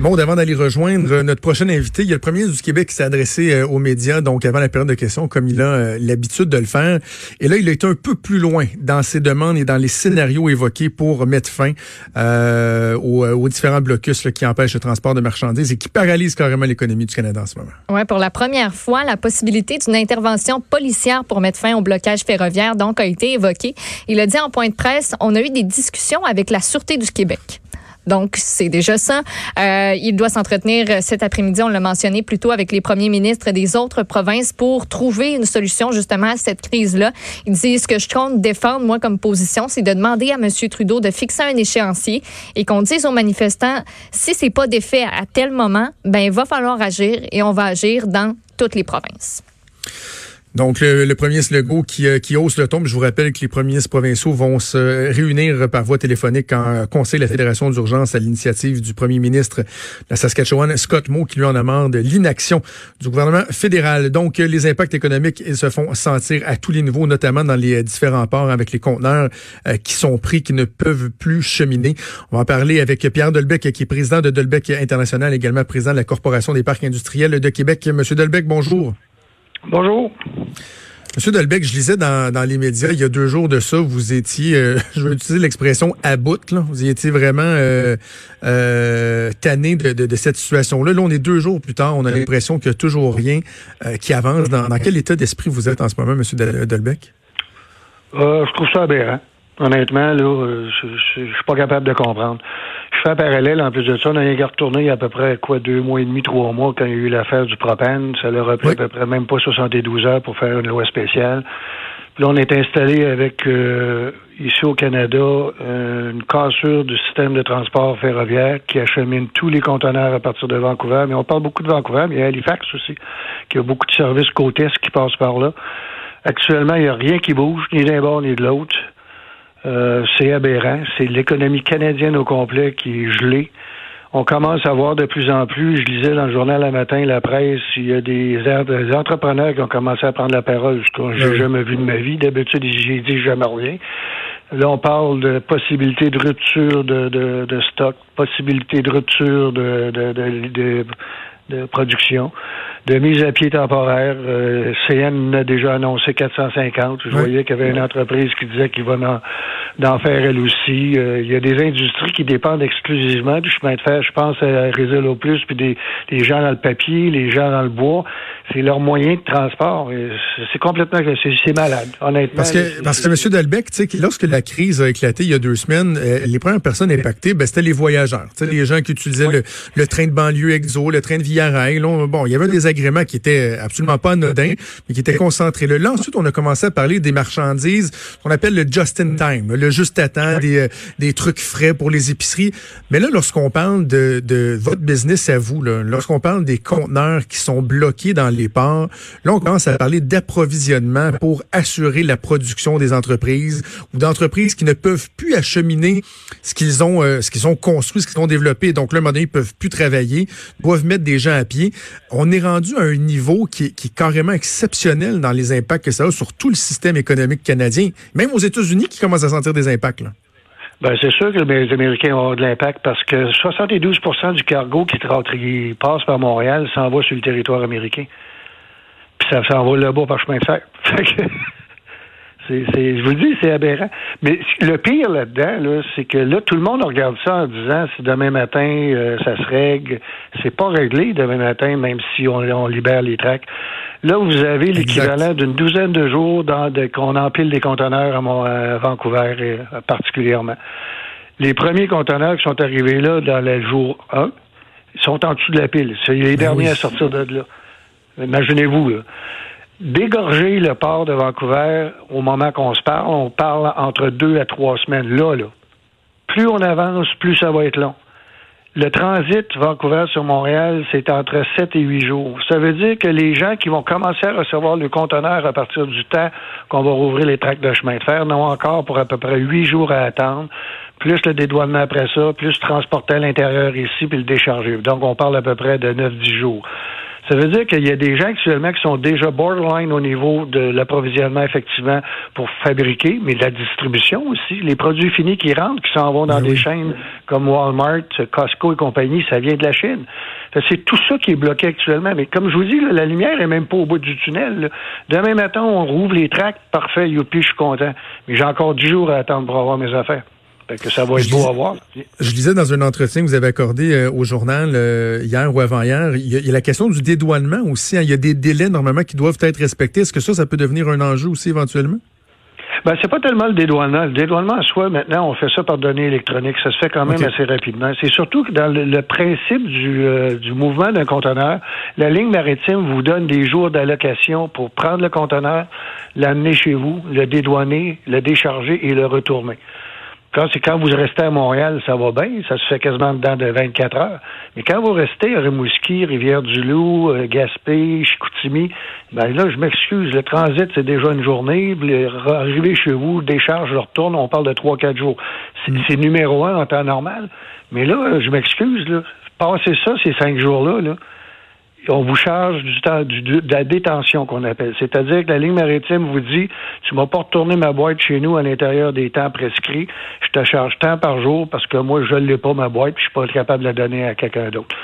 Bon, avant d'aller rejoindre notre prochain invité, il y a le premier du Québec qui s'est adressé euh, aux médias, donc avant la période de questions, comme il a euh, l'habitude de le faire. Et là, il a été un peu plus loin dans ses demandes et dans les scénarios évoqués pour mettre fin euh, aux, différents blocus qui empêchent le transport de marchandises et qui paralysent carrément l'économie du Canada en ce moment. Oui, pour la première fois, la possibilité d'une intervention policière pour mettre fin au blocage ferroviaire donc a été évoquée. Il a dit en point de presse, on a eu des discussions avec la Sûreté du Québec. Donc, c'est déjà ça. Euh, il doit s'entretenir cet après-midi, on l'a mentionné plus tôt, avec les premiers ministres des autres provinces pour trouver une solution justement à cette crise-là. Il dit, ce que je compte défendre, moi, comme position, c'est de demander à M. Trudeau de fixer un échéancier et qu'on dise aux manifestants, si c'est pas défait à tel moment, ben, il va falloir agir et on va agir dans toutes les provinces. Donc, le, premier ministre Legault qui, euh, qui hausse le ton. Je vous rappelle que les premiers ministres provinciaux vont se réunir par voie téléphonique en conseil de la Fédération d'urgence à l'initiative du premier ministre de la Saskatchewan, Scott Moe, qui lui en amende l'inaction du gouvernement fédéral. Donc, les impacts économiques, ils se font sentir à tous les niveaux, notamment dans les différents ports avec les conteneurs euh, qui sont pris, qui ne peuvent plus cheminer. On va en parler avec Pierre Delbecq, qui est président de Delbecq International, également président de la Corporation des parcs industriels de Québec. Monsieur Delbecq, bonjour. Bonjour. Monsieur Delbecq, je lisais dans, dans, les médias il y a deux jours de ça, vous étiez, euh, je vais utiliser l'expression à bout, là. vous étiez vraiment euh, euh, tanné de, de, cette situation-là. Là, on est deux jours plus tard, on a l'impression qu'il n'y a toujours rien qui avance. Dans, dans, quel état d'esprit vous êtes en ce moment, Monsieur Delbecq? je trouve ça aberrant. Honnêtement, là, je, je, suis pas capable de comprendre. Fais un parallèle, en plus de ça, on a rien retourné il y a à peu près, quoi, deux mois et demi, trois mois, quand il y a eu l'affaire du propane. Ça leur a pris à peu près même pas 72 heures pour faire une loi spéciale. Puis là, on est installé avec, euh, ici au Canada, euh, une cassure du système de transport ferroviaire qui achemine tous les conteneurs à partir de Vancouver. Mais on parle beaucoup de Vancouver, mais il y a Halifax aussi, qui a beaucoup de services côte qui passent par là. Actuellement, il n'y a rien qui bouge, ni d'un bord ni de l'autre. Euh, c'est aberrant. C'est l'économie canadienne au complet qui est gelée. On commence à voir de plus en plus, je lisais dans le journal la matin, la presse, il y a des, entrepreneurs qui ont commencé à prendre la parole, ce que j'ai jamais vu de ma vie. D'habitude, j'ai dit jamais rien. Là, on parle de possibilité de rupture de, de, de stock, possibilité de rupture de, de, de, de production de mise à pied temporaire. Euh, CN a déjà annoncé 450. Je voyais qu'il y avait une entreprise qui disait qu'il va en, faire elle aussi. Euh, il y a des industries qui dépendent exclusivement du chemin de fer. Je pense à Réseau Plus, puis des, des gens dans le papier, les gens dans le bois. C'est leur moyen de transport. C'est complètement... C'est malade, honnêtement. Parce que, parce que M. Delbecq, tu sais, lorsque la crise a éclaté il y a deux semaines, euh, les premières personnes impactées, ben, c'était les voyageurs. Tu sais, les gens qui utilisaient le, le, train de banlieue exo, le train de Bon, il y avait des qui était absolument pas anodin, mais qui était concentré. Là, ensuite, on a commencé à parler des marchandises qu'on appelle le just in time, le juste à temps, des, euh, des trucs frais pour les épiceries. Mais là, lorsqu'on parle de, de votre business à vous, lorsqu'on parle des conteneurs qui sont bloqués dans les ports, là, on commence à parler d'approvisionnement pour assurer la production des entreprises ou d'entreprises qui ne peuvent plus acheminer ce qu'ils ont, euh, ce qu'ils ont construit, ce qu'ils ont développé. Donc là, à un moment donné, ils peuvent plus travailler, doivent mettre des à pied. On est rendu à un niveau qui, est carrément exceptionnel dans les impacts que ça a sur tout le système économique canadien, même aux États-Unis qui commencent à sentir des impacts. Là. Ben, c'est sûr que les Américains vont avoir de l'impact parce que 72% du cargo qui, passe par Montréal s'en va sur le territoire américain. Puis ça s'en va là-bas par chemin de fer. je vous dis, c'est aberrant. Mais le pire là-dedans, là, c'est que là, tout le monde regarde ça en disant si demain matin euh, ça se règle. C'est pas réglé demain matin, même si on, libère les tracks. Là, vous avez l'équivalent d'une douzaine de jours dans qu'on empile des conteneurs à, Vancouver euh, particulièrement. Les premiers conteneurs qui sont arrivés là dans le jour 1 sont en dessous de la pile. C'est les ben derniers à sortir de là. Imaginez-vous, là dégorger le port de Vancouver au moment qu'on se parle, on parle entre deux à trois semaines. Là, là. Plus on avance, plus ça va être long. Le transit Vancouver sur Montréal, c'est entre sept et huit jours. Ça veut dire que les gens qui vont commencer à recevoir le conteneur à partir du temps qu'on va rouvrir les tracts de chemin de fer n'ont encore pour à peu près huit jours à attendre, plus le dédouanement après ça, plus transporter à l'intérieur ici, puis le décharger. Donc, on parle à peu près de neuf, dix jours. Ça veut dire qu'il y a des gens actuellement qui sont déjà borderline au niveau de l'approvisionnement, effectivement, pour fabriquer, mais de la distribution aussi. Les produits finis qui rentrent, qui s'en vont dans ben des chaînes comme Walmart, Costco et compagnie, ça vient de la Chine. C'est tout ça qui est bloqué actuellement. Mais comme je vous dis, la lumière est même pas au bout du tunnel. Demain matin, on rouvre les tracts, parfait, youpi, je suis content. Mais j'ai encore 10 jours à attendre pour avoir mes affaires. Que ça va être beau à voir. Je disais dans un entretien que vous avez accordé euh, au journal euh, hier ou avant-hier, il y, a la question du dédouanement aussi. Hein. Il y a des délais normalement qui doivent être respectés. Est-ce que ça, ça peut devenir un enjeu aussi éventuellement? Ben, c'est pas tellement le dédouanement. Le dédouanement en soi, maintenant, on fait ça par données électroniques. Ça se fait quand même assez rapidement. C'est surtout que dans le, principe du, euh, du mouvement d'un conteneur, la ligne maritime vous donne des jours d'allocation pour prendre le conteneur, l'amener chez vous, le dédouaner, le décharger et le retourner. Quand, c'est quand vous restez à Montréal, ça va bien, ça se fait quasiment dedans de 24 heures. Mais quand vous restez à Rimouski, Rivière-du-Loup, euh, Gaspé, Chicoutimi, ben là, je m'excuse, le transit, c'est déjà une journée. Arriver chez vous, décharge, je retourne, on parle de 3-4 jours. Mm. C'est, numéro un en temps normal. Mais là, je m'excuse, là. Passer ça, ces cinq jours-là, là on vous charge du temps de la détention qu'on appelle. C'est-à-dire que la ligne maritime vous dit tu m'as pas retourné ma boîte chez nous à l'intérieur des temps prescrits, je te charge tant par jour parce que moi je l'ai pas ma boîte, puis je suis pas capable de la donner à quelqu'un d'autre.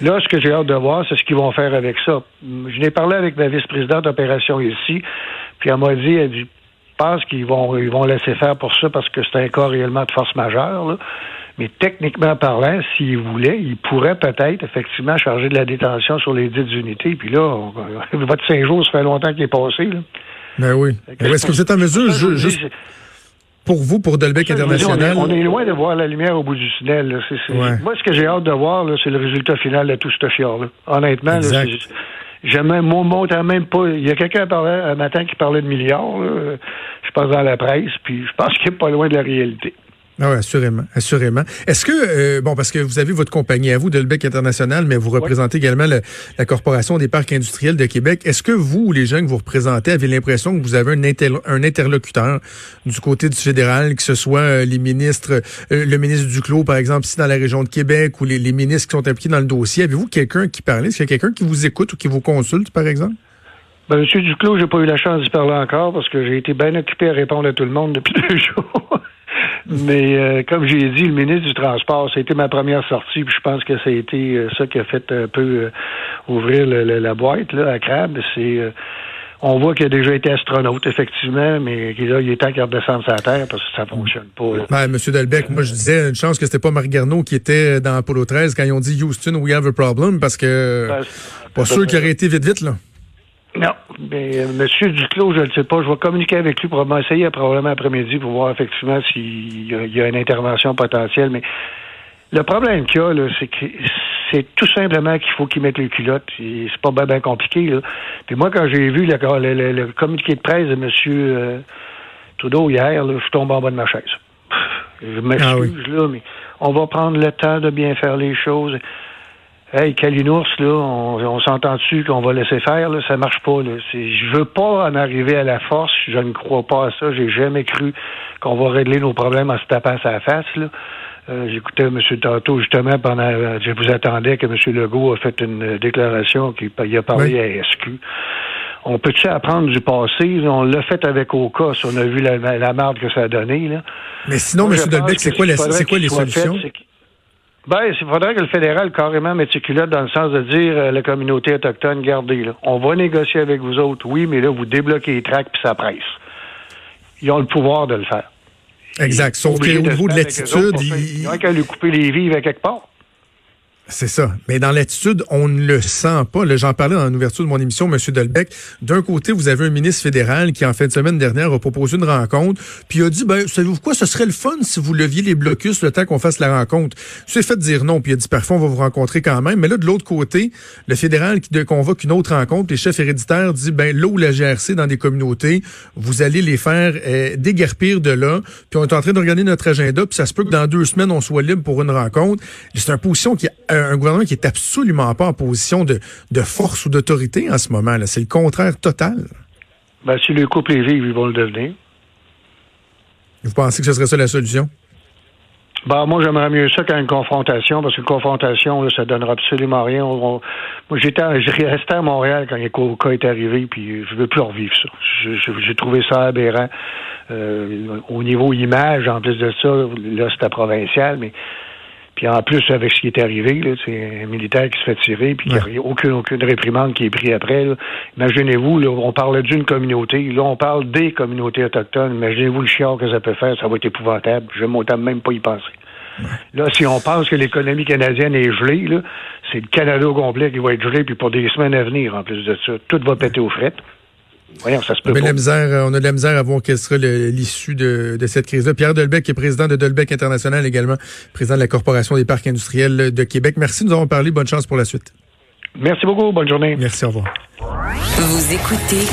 Là, ce que j'ai hâte de voir, c'est ce qu'ils vont faire avec ça. Je n'ai parlé avec ma vice-présidente d'opération ici, puis elle m'a dit, elle dit, pense qu'ils vont ils vont laisser faire pour ça parce que c'est un cas réellement de force majeure. Là. Mais techniquement parlant, s'il voulait, il pourrait peut-être effectivement charger de la détention sur les dites unités. Puis là, votre cinq jours, ça fait longtemps qu'il est passé. Là. Ben oui. Est-ce que vous êtes en mesure, juste pour vous, pour Delbec International? On est, loin de voir la lumière au bout du tunnel. Moi, ce que j'ai hâte de voir, c'est le résultat final de tout ce chiard-là. Honnêtement, J'aime mon même pas. Il y a quelqu'un un matin qui parlait de milliards, je pense dans la presse, puis je pense qu'il n'est pas loin de la réalité. Ah oui, assurément, assurément. Est-ce que, euh, bon, parce que vous avez votre compagnie à vous, Delbec International, mais vous représentez également la Corporation des parcs industriels de Québec. Est-ce que vous, les gens que vous représentez, avez l'impression que vous avez un, un, interlocuteur du côté du fédéral, que ce soit euh, les ministres, euh, le ministre Duclos, par exemple, ici dans la région de Québec, ou les, ministres qui sont impliqués dans le dossier, avez-vous quelqu'un qui parle? Est-ce qu'il y a quelqu'un qui vous écoute ou qui vous consulte, par exemple? Ben, Monsieur Duclos, j'ai pas eu la chance d'y parler encore parce que j'ai été bien occupé à répondre à tout le monde depuis deux jours. Mais euh, comme j'ai dit, le ministre du Transport, ça a été ma première sortie, puis je pense que ça a été euh, ça qui a fait un peu euh, ouvrir la boîte là, à Crabbe. C'est on voit qu'il a déjà été astronaute, effectivement, mais là, il est temps qu'il redescende sa terre parce que ça fonctionne pas. Ben, Monsieur Delbecq, moi, je disais une chance que c'était pas Marc Garneau qui était dans Apollo 13 quand ils ont dit Houston, we have a problem, parce que ben, pas sûr qu'il aurait été vite, vite, là. Non. Mais euh, Monsieur Duclos, je ne sais pas. Je vais communiquer avec lui pour m'essayer probablement après-midi pour voir effectivement s'il y, a une intervention potentielle. Mais le problème qu'il y a, c'est que c'est tout simplement qu'il faut qu'il mette les culottes. C'est pas bien compliqué. Là. Puis moi, quand j'ai vu le, communiqué de presse de M. Euh, Trudeau hier, je tombe en bas de ma chaise. Je m'excuse, ah là, mais on va prendre le temps de bien faire les choses. Hey, Kalinours, là, on, s'entend dessus qu'on va laisser faire, là, ça marche pas. Là. Je veux pas en arriver à la force, je ne crois pas à ça. J'ai jamais cru qu'on va régler nos problèmes en se tapant sa face. Là. Euh, J'écoutais M. Tantôt, justement, pendant je vous attendais que M. Legault a fait une déclaration qu'il a parlé à SQ. On peut-tu apprendre du passé? On l'a fait avec Oka, si on a vu la, la marde que ça a donné. Là. Mais sinon, M. Delbecq, c'est quoi, quoi les solutions? Ben, il faudrait que le fédéral carrément mette dans le sens de dire euh, la communauté autochtone, gardez, là. On va négocier avec vous autres, oui, mais là, vous débloquez les tracts puis ça presse. Ils ont le pouvoir de le faire. Exact. Sauf qu'au niveau de l'attitude, ils n'ont qu'à lui couper les vives à quelque part. C'est ça. Mais dans l'attitude, on ne le sent pas. J'en parlais dans l'ouverture de mon émission, M. Delbecq. D'un côté, vous avez un ministre fédéral qui, en fin de semaine dernière, a proposé une rencontre, puis il a dit, ben, savez-vous quoi, ce serait le fun si vous leviez les blocus le temps qu'on fasse la rencontre. C'est fait dire non, puis il a dit, parfois, on va vous rencontrer quand même. Mais là, de l'autre côté, le fédéral qui convoque une autre rencontre, les chefs héréditaires dit, ben, là où la GRC dans des communautés, vous allez les faire euh, déguerpir de là, puis on est en train de regarder notre agenda, puis ça se peut que dans deux semaines, on soit libre pour une rencontre. C'est une position qui un gouvernement qui est absolument pas en position de, force ou d'autorité en ce moment. C'est le contraire total. Ben, si le couple est vivre, ils vont le devenir. Vous pensez que ce serait ça la solution? Bah, moi, j'aimerais mieux ça qu'une confrontation, parce qu'une confrontation, là, ça donnera absolument rien. moi, j'étais, j'ai resté à Montréal quand le cas est arrivé, puis je veux plus revivre ça. J'ai trouvé ça aberrant. Euh, au niveau image, en plus de ça, là, c'était provincial, mais puis en plus, avec ce qui est arrivé, c'est un militaire qui se fait tirer, puis il n'y a aucune, aucune réprimande qui est prise après. Imaginez-vous, on parle d'une communauté, là, on parle des communautés autochtones. Imaginez-vous le chiard que ça peut faire, ça va être épouvantable. Je ne même pas y penser. Là, si on pense que l'économie canadienne est gelée, c'est le Canada au complet qui va être gelé, puis pour des semaines à venir, en plus de ça, tout va péter aux frettes. Voyons, ça se peut La misère, euh, on a de la misère à voir quelle sera l'issue de, de, cette crise-là. Pierre Delbecq est président de Delbecq International, également président de la Corporation des parcs industriels de Québec. Merci de nous avoir parlé. Bonne chance pour la suite. Merci beaucoup. Bonne journée. Merci. Au revoir. Vous écoutez